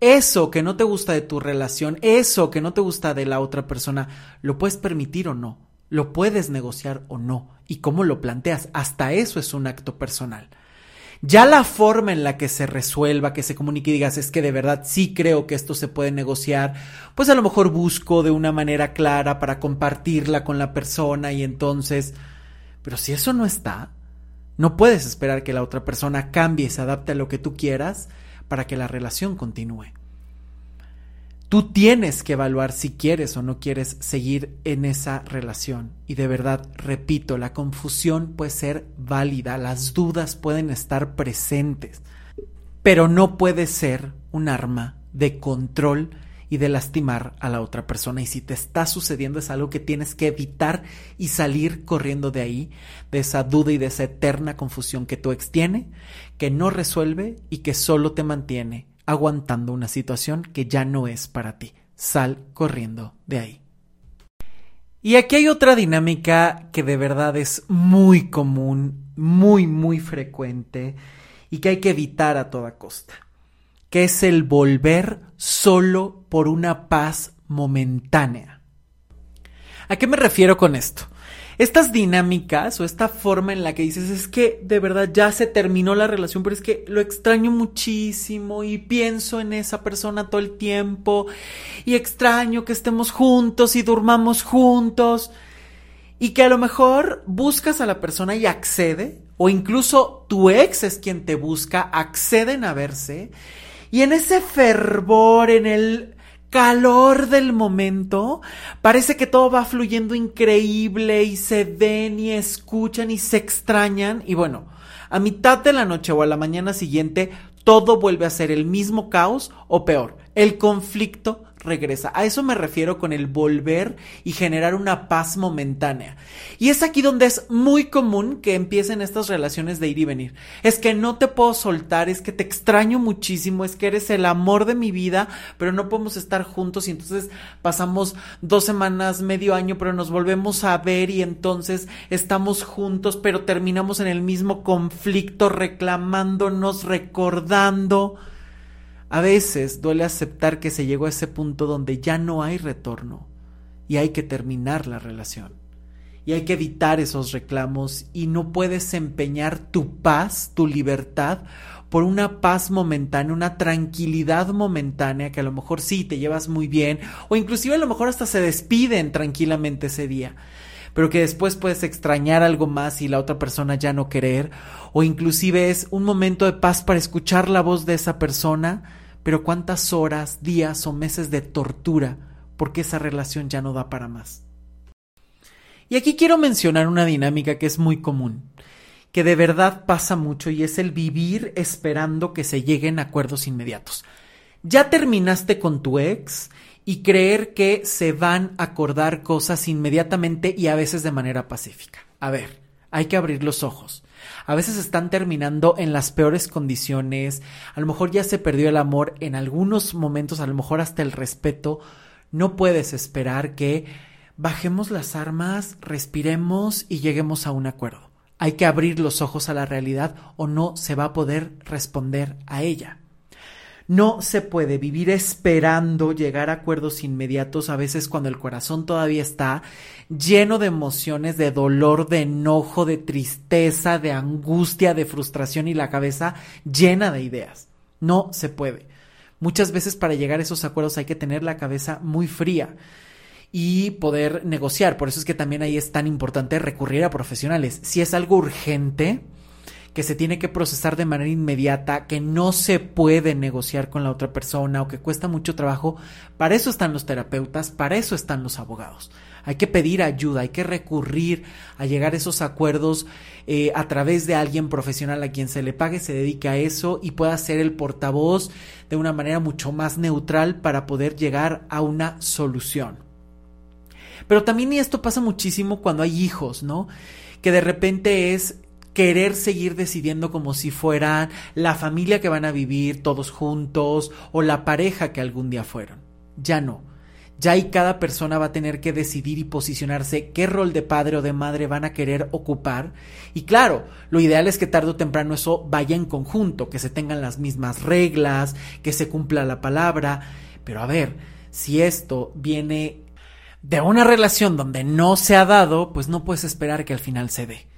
Speaker 1: Eso que no te gusta de tu relación, eso que no te gusta de la otra persona, ¿lo puedes permitir o no? ¿Lo puedes negociar o no? ¿Y cómo lo planteas? Hasta eso es un acto personal. Ya la forma en la que se resuelva, que se comunique y digas es que de verdad sí creo que esto se puede negociar, pues a lo mejor busco de una manera clara para compartirla con la persona y entonces, pero si eso no está, no puedes esperar que la otra persona cambie y se adapte a lo que tú quieras para que la relación continúe. Tú tienes que evaluar si quieres o no quieres seguir en esa relación. Y de verdad, repito, la confusión puede ser válida, las dudas pueden estar presentes, pero no puede ser un arma de control y de lastimar a la otra persona. Y si te está sucediendo es algo que tienes que evitar y salir corriendo de ahí, de esa duda y de esa eterna confusión que tu ex tiene, que no resuelve y que solo te mantiene aguantando una situación que ya no es para ti. Sal corriendo de ahí. Y aquí hay otra dinámica que de verdad es muy común, muy, muy frecuente y que hay que evitar a toda costa que es el volver solo por una paz momentánea. ¿A qué me refiero con esto? Estas dinámicas o esta forma en la que dices es que de verdad ya se terminó la relación, pero es que lo extraño muchísimo y pienso en esa persona todo el tiempo y extraño que estemos juntos y durmamos juntos y que a lo mejor buscas a la persona y accede o incluso tu ex es quien te busca, acceden a verse y en ese fervor, en el calor del momento, parece que todo va fluyendo increíble y se ven y escuchan y se extrañan. Y bueno, a mitad de la noche o a la mañana siguiente todo vuelve a ser el mismo caos o peor, el conflicto regresa. A eso me refiero con el volver y generar una paz momentánea. Y es aquí donde es muy común que empiecen estas relaciones de ir y venir. Es que no te puedo soltar, es que te extraño muchísimo, es que eres el amor de mi vida, pero no podemos estar juntos y entonces pasamos dos semanas, medio año, pero nos volvemos a ver y entonces estamos juntos, pero terminamos en el mismo conflicto, reclamándonos, recordando. A veces duele aceptar que se llegó a ese punto donde ya no hay retorno y hay que terminar la relación. Y hay que evitar esos reclamos y no puedes empeñar tu paz, tu libertad, por una paz momentánea, una tranquilidad momentánea que a lo mejor sí te llevas muy bien o inclusive a lo mejor hasta se despiden tranquilamente ese día pero que después puedes extrañar algo más y la otra persona ya no querer, o inclusive es un momento de paz para escuchar la voz de esa persona, pero cuántas horas, días o meses de tortura porque esa relación ya no da para más. Y aquí quiero mencionar una dinámica que es muy común, que de verdad pasa mucho y es el vivir esperando que se lleguen acuerdos inmediatos. Ya terminaste con tu ex y creer que se van a acordar cosas inmediatamente y a veces de manera pacífica. A ver, hay que abrir los ojos. A veces están terminando en las peores condiciones, a lo mejor ya se perdió el amor, en algunos momentos a lo mejor hasta el respeto. No puedes esperar que bajemos las armas, respiremos y lleguemos a un acuerdo. Hay que abrir los ojos a la realidad o no se va a poder responder a ella. No se puede vivir esperando llegar a acuerdos inmediatos a veces cuando el corazón todavía está lleno de emociones, de dolor, de enojo, de tristeza, de angustia, de frustración y la cabeza llena de ideas. No se puede. Muchas veces para llegar a esos acuerdos hay que tener la cabeza muy fría y poder negociar. Por eso es que también ahí es tan importante recurrir a profesionales. Si es algo urgente, que se tiene que procesar de manera inmediata, que no se puede negociar con la otra persona o que cuesta mucho trabajo, para eso están los terapeutas, para eso están los abogados. Hay que pedir ayuda, hay que recurrir a llegar a esos acuerdos eh, a través de alguien profesional a quien se le pague, se dedique a eso y pueda ser el portavoz de una manera mucho más neutral para poder llegar a una solución. Pero también y esto pasa muchísimo cuando hay hijos, ¿no? Que de repente es querer seguir decidiendo como si fueran la familia que van a vivir todos juntos o la pareja que algún día fueron. Ya no. Ya ahí cada persona va a tener que decidir y posicionarse qué rol de padre o de madre van a querer ocupar. Y claro, lo ideal es que tarde o temprano eso vaya en conjunto, que se tengan las mismas reglas, que se cumpla la palabra. Pero a ver, si esto viene de una relación donde no se ha dado, pues no puedes esperar que al final se dé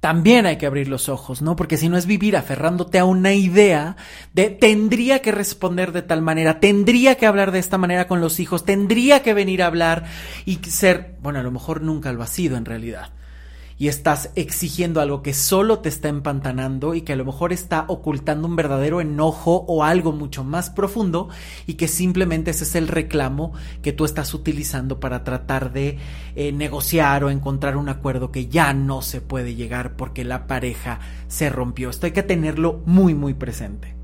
Speaker 1: también hay que abrir los ojos, ¿no? Porque si no es vivir aferrándote a una idea de tendría que responder de tal manera, tendría que hablar de esta manera con los hijos, tendría que venir a hablar y ser, bueno, a lo mejor nunca lo ha sido en realidad y estás exigiendo algo que solo te está empantanando y que a lo mejor está ocultando un verdadero enojo o algo mucho más profundo y que simplemente ese es el reclamo que tú estás utilizando para tratar de eh, negociar o encontrar un acuerdo que ya no se puede llegar porque la pareja se rompió. Esto hay que tenerlo muy muy presente.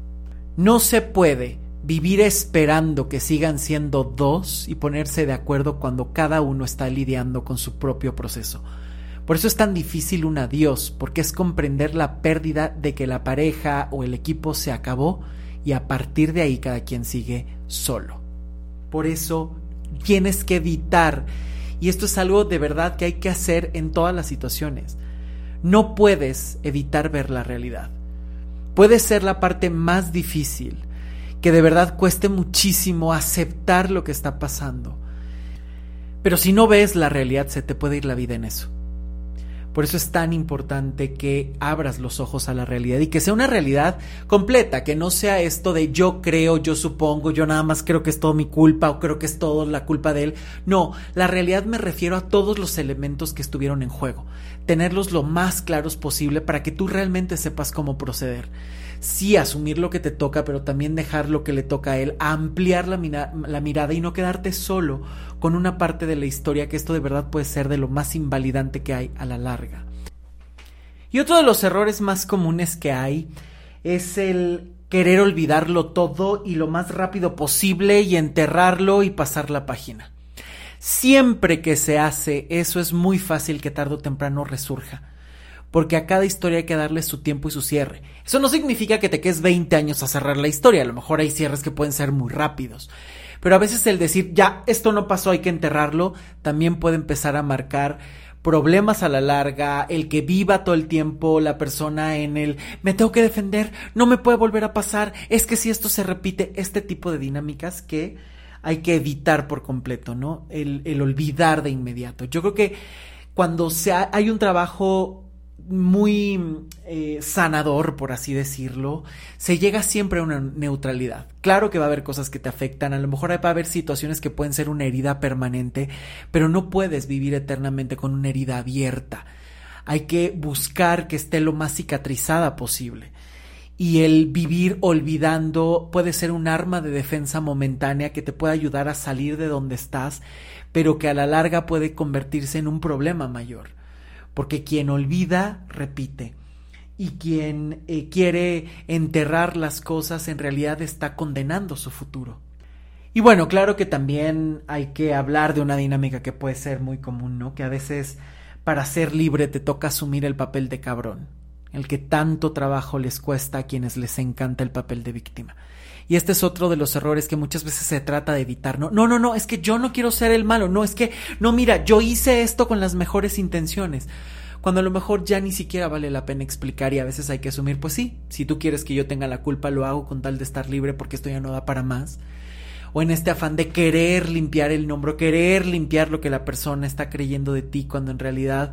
Speaker 1: No se puede vivir esperando que sigan siendo dos y ponerse de acuerdo cuando cada uno está lidiando con su propio proceso. Por eso es tan difícil un adiós, porque es comprender la pérdida de que la pareja o el equipo se acabó y a partir de ahí cada quien sigue solo. Por eso tienes que evitar, y esto es algo de verdad que hay que hacer en todas las situaciones, no puedes evitar ver la realidad. Puede ser la parte más difícil, que de verdad cueste muchísimo aceptar lo que está pasando. Pero si no ves la realidad, se te puede ir la vida en eso. Por eso es tan importante que abras los ojos a la realidad y que sea una realidad completa, que no sea esto de yo creo, yo supongo, yo nada más creo que es todo mi culpa o creo que es todo la culpa de él. No, la realidad me refiero a todos los elementos que estuvieron en juego, tenerlos lo más claros posible para que tú realmente sepas cómo proceder sí asumir lo que te toca, pero también dejar lo que le toca a él, ampliar la, mirada y no quedarte solo con una parte de la historia que esto de verdad puede ser de lo más invalidante que hay a la larga. Y otro de los errores más comunes que hay es el querer olvidarlo todo y lo más rápido posible y enterrarlo y pasar la página. Siempre que se hace eso es muy fácil que tarde o temprano resurja porque a cada historia hay que darle su tiempo y su cierre. Eso no significa que te quedes 20 años a cerrar la historia, a lo mejor hay cierres que pueden ser muy rápidos. Pero a veces el decir, ya, esto no pasó, hay que enterrarlo, también puede empezar a marcar problemas a la larga, el que viva todo el tiempo la persona en el me tengo que defender, no me puede volver a pasar, es que si esto se repite, este tipo de dinámicas que hay que evitar por completo, ¿no? El, el olvidar de inmediato. Yo creo que cuando se hay un trabajo muy eh, sanador, por así decirlo, se llega siempre a una neutralidad. Claro que va a haber cosas que te afectan, a lo mejor va a haber situaciones que pueden ser una herida permanente, pero no puedes vivir eternamente con una herida abierta. Hay que buscar que esté lo más cicatrizada posible. Y el vivir olvidando puede ser un arma de defensa momentánea que te puede ayudar a salir de donde estás, pero que a la larga puede convertirse en un problema mayor porque quien olvida repite y quien eh, quiere enterrar las cosas en realidad está condenando su futuro. Y bueno, claro que también hay que hablar de una dinámica que puede ser muy común, ¿no? Que a veces para ser libre te toca asumir el papel de cabrón, el que tanto trabajo les cuesta a quienes les encanta el papel de víctima. Y este es otro de los errores que muchas veces se trata de evitar. No, no, no, no, es que yo no quiero ser el malo. No, es que, no, mira, yo hice esto con las mejores intenciones. Cuando a lo mejor ya ni siquiera vale la pena explicar y a veces hay que asumir, pues sí, si tú quieres que yo tenga la culpa, lo hago con tal de estar libre porque esto ya no da para más. O en este afán de querer limpiar el nombre, querer limpiar lo que la persona está creyendo de ti, cuando en realidad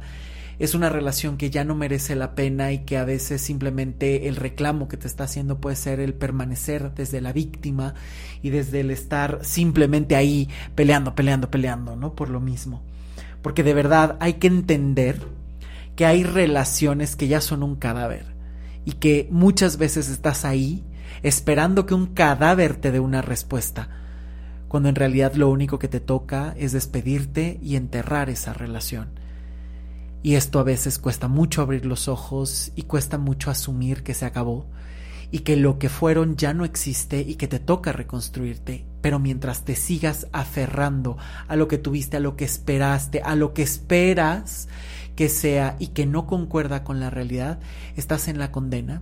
Speaker 1: es una relación que ya no merece la pena y que a veces simplemente el reclamo que te está haciendo puede ser el permanecer desde la víctima y desde el estar simplemente ahí peleando, peleando, peleando, ¿no? Por lo mismo. Porque de verdad hay que entender que hay relaciones que ya son un cadáver y que muchas veces estás ahí esperando que un cadáver te dé una respuesta, cuando en realidad lo único que te toca es despedirte y enterrar esa relación. Y esto a veces cuesta mucho abrir los ojos y cuesta mucho asumir que se acabó y que lo que fueron ya no existe y que te toca reconstruirte. Pero mientras te sigas aferrando a lo que tuviste, a lo que esperaste, a lo que esperas que sea y que no concuerda con la realidad, estás en la condena,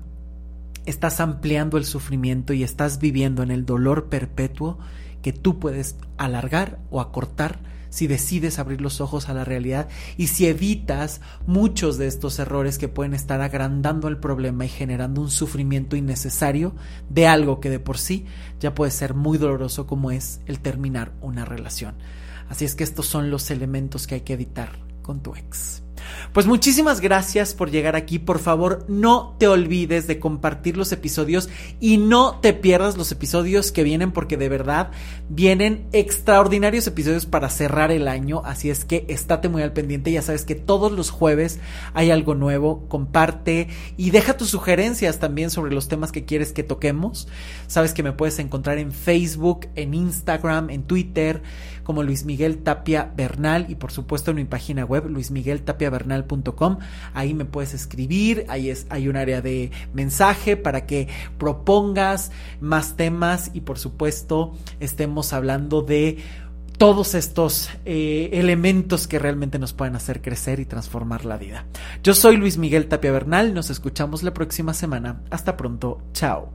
Speaker 1: estás ampliando el sufrimiento y estás viviendo en el dolor perpetuo que tú puedes alargar o acortar si decides abrir los ojos a la realidad y si evitas muchos de estos errores que pueden estar agrandando el problema y generando un sufrimiento innecesario de algo que de por sí ya puede ser muy doloroso como es el terminar una relación. Así es que estos son los elementos que hay que evitar con tu ex. Pues muchísimas gracias por llegar aquí. Por favor, no te olvides de compartir los episodios y no te pierdas los episodios que vienen porque de verdad vienen extraordinarios episodios para cerrar el año. Así es que estate muy al pendiente. Ya sabes que todos los jueves hay algo nuevo. Comparte y deja tus sugerencias también sobre los temas que quieres que toquemos. Sabes que me puedes encontrar en Facebook, en Instagram, en Twitter como Luis Miguel Tapia Bernal y por supuesto en mi página web luismigueltapiabernal luismigueltapia.bernal.com. Ahí me puedes escribir, ahí es, hay un área de mensaje para que propongas más temas y por supuesto estemos hablando de todos estos eh, elementos que realmente nos pueden hacer crecer y transformar la vida. Yo soy Luis Miguel Tapia Bernal, nos escuchamos la próxima semana. Hasta pronto, chao.